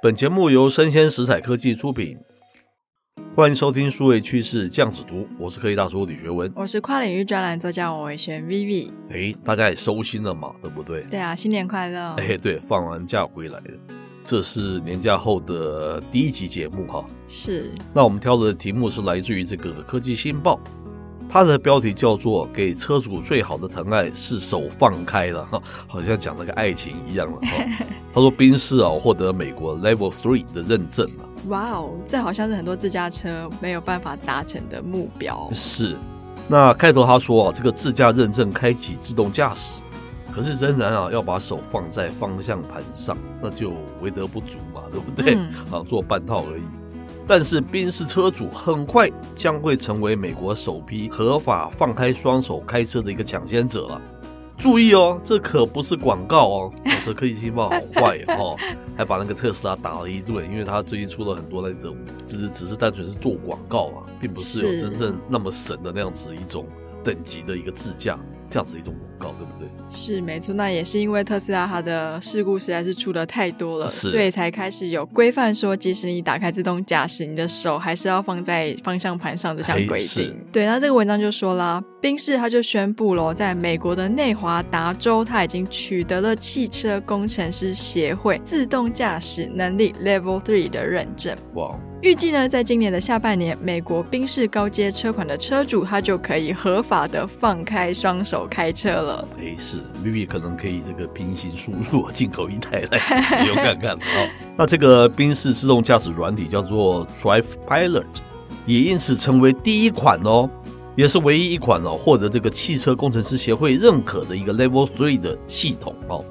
本节目由生鲜食材科技出品，欢迎收听数位趋势酱子读，我是科技大叔李学文，我是跨领域专栏作家王维轩 Vivi。哎，大家也收心了嘛，对不对？对啊，新年快乐！哎，对，放完假回来了，这是年假后的第一集节目哈。是。那我们挑的题目是来自于这个科技新报。它的标题叫做“给车主最好的疼爱是手放开了”，哈，好像讲那个爱情一样了。哈，他说宾士啊获得美国 Level Three 的认证了。哇哦，这好像是很多自驾车没有办法达成的目标。是。那开头他说啊，这个自驾认证开启自动驾驶，可是仍然啊要把手放在方向盘上，那就为德不足嘛，对不对？啊、嗯，做半套而已。但是宾士车主很快将会成为美国首批合法放开双手开车的一个抢先者了。注意哦，这可不是广告哦。哦这科技新报好坏哦，还把那个特斯拉打了一顿，因为他最近出了很多那种，只是只是单纯是做广告啊，并不是有真正那么神的那样子一种等级的一个自驾这样子一种广告，对不对？是没错，那也是因为特斯拉它的事故实在是出的太多了，所以才开始有规范说，即使你打开自动驾驶，你的手还是要放在方向盘上的这样规定。对，那这个文章就说啦，宾士他就宣布了，在美国的内华达州，他已经取得了汽车工程师协会自动驾驶能力 Level Three 的认证。哇！预计呢，在今年的下半年，美国宾士高阶车款的车主他就可以合法的放开双手开车了。哎，是，Vivi 可能可以这个平行输入进口一台来使用看看啊。那这个宾士自动驾驶软体叫做 Drive Pilot，也因此成为第一款哦，也是唯一一款哦获得这个汽车工程师协会认可的一个 Level Three 的系统哦。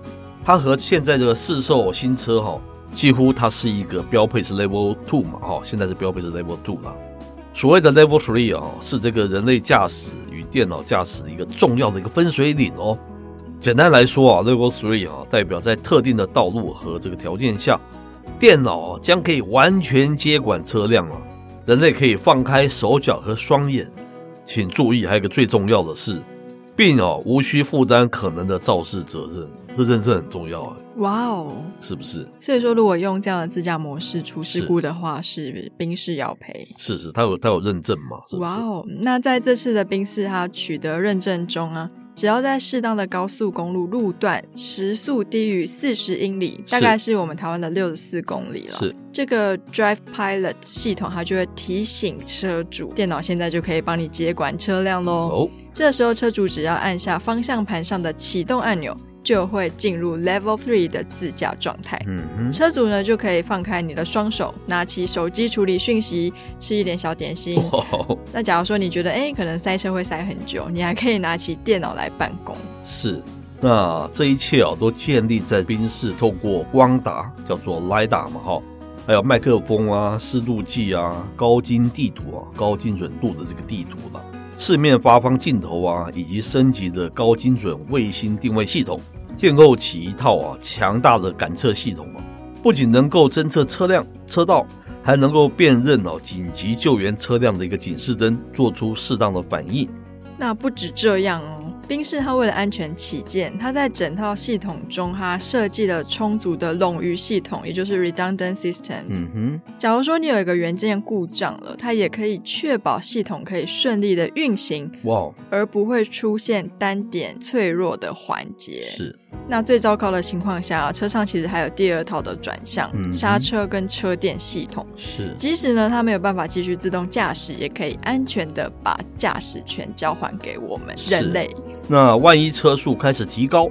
它和现在这个市售新车哈。几乎它是一个标配是 Level Two 嘛，哈，现在是标配是 Level Two 了。所谓的 Level Three 啊，是这个人类驾驶电脑驾驶的一个重要的一个分水岭哦。简单来说啊，Level Three 啊，代表在特定的道路和这个条件下，电脑将可以完全接管车辆啊，人类可以放开手脚和双眼。请注意，还有一个最重要的是，并哦无需负担可能的肇事责任。这认证很重要啊！哇哦，是不是？所以说，如果用这样的自驾模式出事故的话，是宾士要赔。是是，他有他有认证嘛？哇哦，那在这次的宾士他取得认证中啊，只要在适当的高速公路路段时速低于四十英里，大概是我们台湾的六十四公里了。是这个 Drive Pilot 系统，它就会提醒车主，电脑现在就可以帮你接管车辆喽。哦，这时候车主只要按下方向盘上的启动按钮。就会进入 Level Three 的自驾状态。嗯哼，车主呢就可以放开你的双手，拿起手机处理讯息，吃一点小点心。哦、那假如说你觉得哎，可能塞车会塞很久，你还可以拿起电脑来办公。是，那这一切啊都建立在宾士透过光达叫做 LiDAR 嘛哈，还有麦克风啊、湿度计啊、高精地图啊、高精准度的这个地图了，四面八方镜头啊，以及升级的高精准卫星定位系统。建构起一套啊强大的感测系统啊，不仅能够侦测车辆车道，还能够辨认哦紧急救援车辆的一个警示灯，做出适当的反应。那不止这样哦。宾士它为了安全起见，它在整套系统中，它设计了充足的冗余系统，也就是 redundant systems。嗯哼，假如说你有一个元件故障了，它也可以确保系统可以顺利的运行，哇，而不会出现单点脆弱的环节。是。那最糟糕的情况下，车上其实还有第二套的转向、嗯、刹车跟车电系统。是，即使呢，它没有办法继续自动驾驶，也可以安全的把驾驶权交还给我们人类。那万一车速开始提高，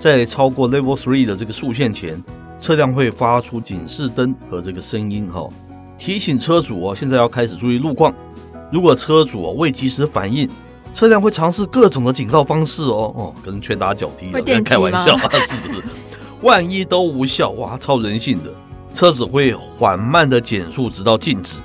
在超过 Level Three 的这个速限前，车辆会发出警示灯和这个声音哈，提醒车主哦，现在要开始注意路况。如果车主哦未及时反应，车辆会尝试各种的警告方式哦哦，可能拳打脚踢的，开玩笑啊，是不是？万一都无效哇，超人性的，车子会缓慢的减速直到静止，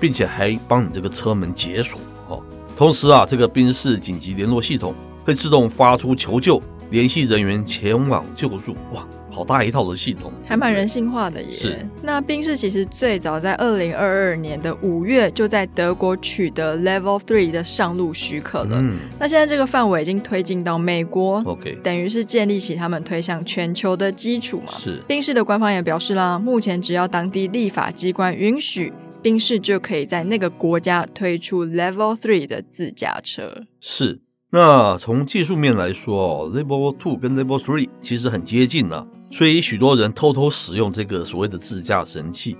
并且还帮你这个车门解锁哦。同时啊，这个宾士紧急联络系统会自动发出求救，联系人员前往救助哇。好大一套的系统，还蛮人性化的耶。是。那宾士其实最早在二零二二年的五月就在德国取得 Level Three 的上路许可了。嗯。那现在这个范围已经推进到美国，OK，等于是建立起他们推向全球的基础嘛。是。宾士的官方也表示啦，目前只要当地立法机关允许。宾士就可以在那个国家推出 Level Three 的自驾车。是，那从技术面来说哦，Level Two 跟 Level Three 其实很接近了，所以许多人偷偷使用这个所谓的自驾神器，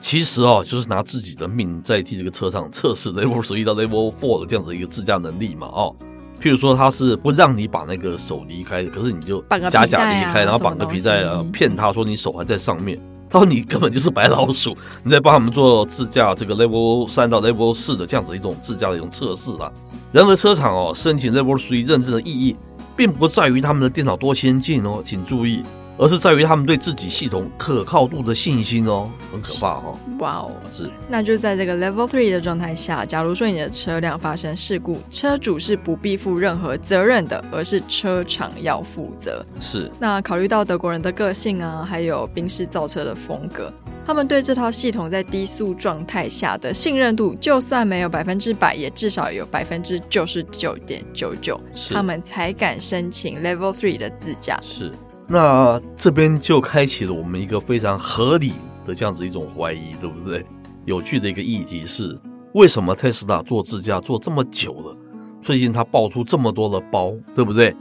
其实哦，就是拿自己的命在替这个车上测试 Level Three 到 Level Four 的这样子一个自驾能力嘛，哦，譬如说他是不让你把那个手离开的，可是你就假假离开，然后绑个皮带啊，骗他说你手还在上面。他说你根本就是白老鼠，你在帮他们做自驾这个 Level 三到 Level 四的这样子一种自驾的一种测试啊。然而车厂哦申请 Level three 认证的意义，并不在于他们的电脑多先进哦，请注意。而是在于他们对自己系统可靠度的信心哦，很可怕哈、哦！哇哦，是。那就在这个 Level Three 的状态下，假如说你的车辆发生事故，车主是不必负任何责任的，而是车厂要负责。是。那考虑到德国人的个性啊，还有宾士造车的风格，他们对这套系统在低速状态下的信任度，就算没有百分之百，也至少有百分之九十九点九九，他们才敢申请 Level Three 的自驾。是。那这边就开启了我们一个非常合理的这样子一种怀疑，对不对？有趣的一个议题是，为什么特斯拉做自驾做这么久了，最近他爆出这么多的包，对不对？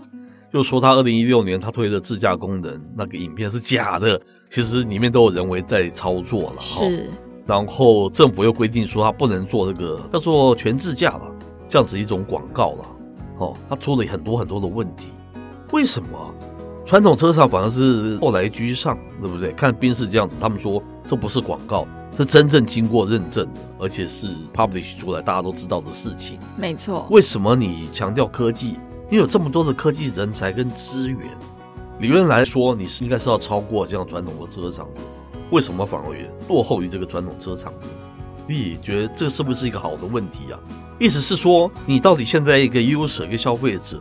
就说他二零一六年他推的自驾功能那个影片是假的，其实里面都有人为在操作了。是。然后政府又规定说他不能做这个叫做全自驾了，这样子一种广告了。哦，他出了很多很多的问题，为什么？传统车厂反而是后来居上，对不对？看宾士这样子，他们说这不是广告，是真正经过认证的，而且是 publish 出来大家都知道的事情。没错。为什么你强调科技？你有这么多的科技人才跟资源，理论来说你是应该是要超过这样传统的车厂的，为什么反而落后于这个传统车厂呢？你觉得这是不是一个好的问题啊？意思是说，你到底现在一个 user 一个消费者？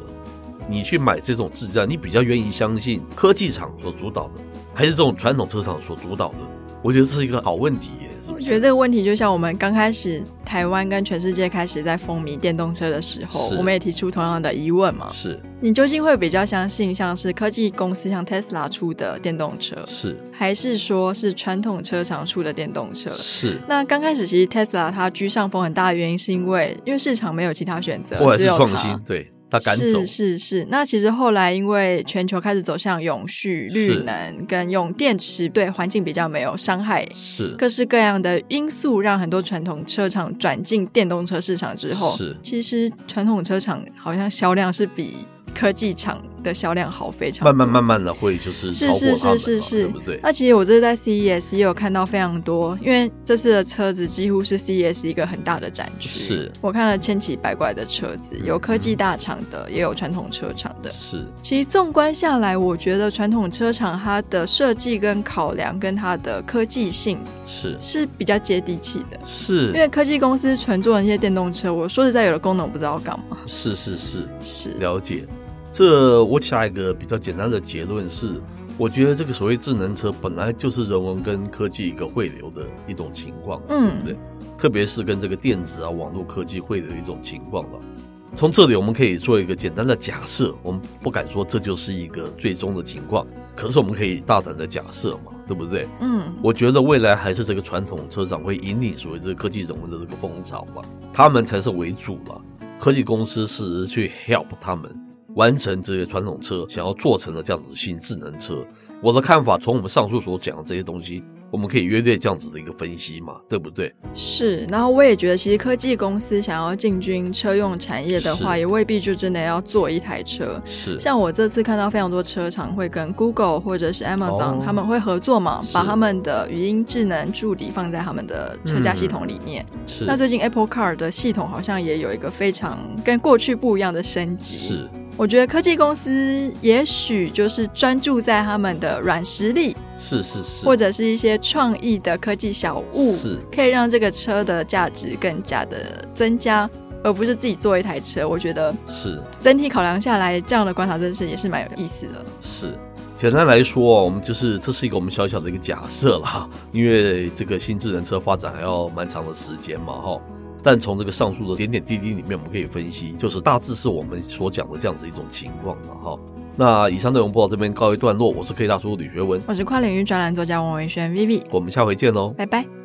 你去买这种智障，你比较愿意相信科技厂所主导的，还是这种传统车厂所主导的？我觉得这是一个好问题耶，是不是？我觉得这个问题就像我们刚开始台湾跟全世界开始在风靡电动车的时候，我们也提出同样的疑问嘛。是你究竟会比较相信像是科技公司像 Tesla 出的电动车，是还是说是传统车厂出的电动车？是。那刚开始其实 Tesla 它居上风很大的原因，是因为因为市场没有其他选择，或者是创新，对。他赶走。是是是，那其实后来因为全球开始走向永续、绿能跟用电池，对环境比较没有伤害，是。各式各样的因素，让很多传统车厂转进电动车市场之后，是。其实传统车厂好像销量是比科技厂的销量好非常，慢慢慢慢的会就是是是是是是，对不对？那其实我这次在 CES 也有看到非常多，因为这次的车子几乎是 CES 一个很大的展区，是我看了千奇百怪的车子，有科技大厂的，嗯、也有传统车厂的。是，其实纵观下来，我觉得传统车厂它的设计跟考量跟它的科技性是是比较接地气的，是。因为科技公司纯做那些电动车，我说实在有的功能我不知道干嘛。是是是是，了解。这我下一个比较简单的结论是，我觉得这个所谓智能车本来就是人文跟科技一个汇流的一种情况，嗯，对不对，特别是跟这个电子啊、网络科技汇流的一种情况了。从这里我们可以做一个简单的假设，我们不敢说这就是一个最终的情况，可是我们可以大胆的假设嘛，对不对？嗯，我觉得未来还是这个传统车厂会引领所谓这个科技人文的这个风潮吧，他们才是为主了，科技公司是去 help 他们。完成这些传统车想要做成的这样子的新智能车，我的看法，从我们上述所讲的这些东西，我们可以约略这样子的一个分析嘛，对不对？是。然后我也觉得，其实科技公司想要进军车用产业的话，也未必就真的要做一台车。是。像我这次看到非常多车厂会跟 Google 或者是 Amazon、哦、他们会合作嘛，把他们的语音智能助理放在他们的车架系统里面。嗯、是。那最近 Apple Car 的系统好像也有一个非常跟过去不一样的升级。是。我觉得科技公司也许就是专注在他们的软实力，是是是，或者是一些创意的科技小物，是可以让这个车的价值更加的增加，而不是自己做一台车。我觉得是整体考量下来，这样的观察真是也是蛮有意思的。是，简单来说，我们就是这是一个我们小小的一个假设啦，因为这个新智能车发展还要蛮长的时间嘛，哈。但从这个上述的点点滴滴里面，我们可以分析，就是大致是我们所讲的这样子一种情况嘛，哈。那以上内容播到这边告一段落，我是 K 大叔李学文，我是跨领域专栏作家王维轩 Vivi，我们下回见喽，拜拜。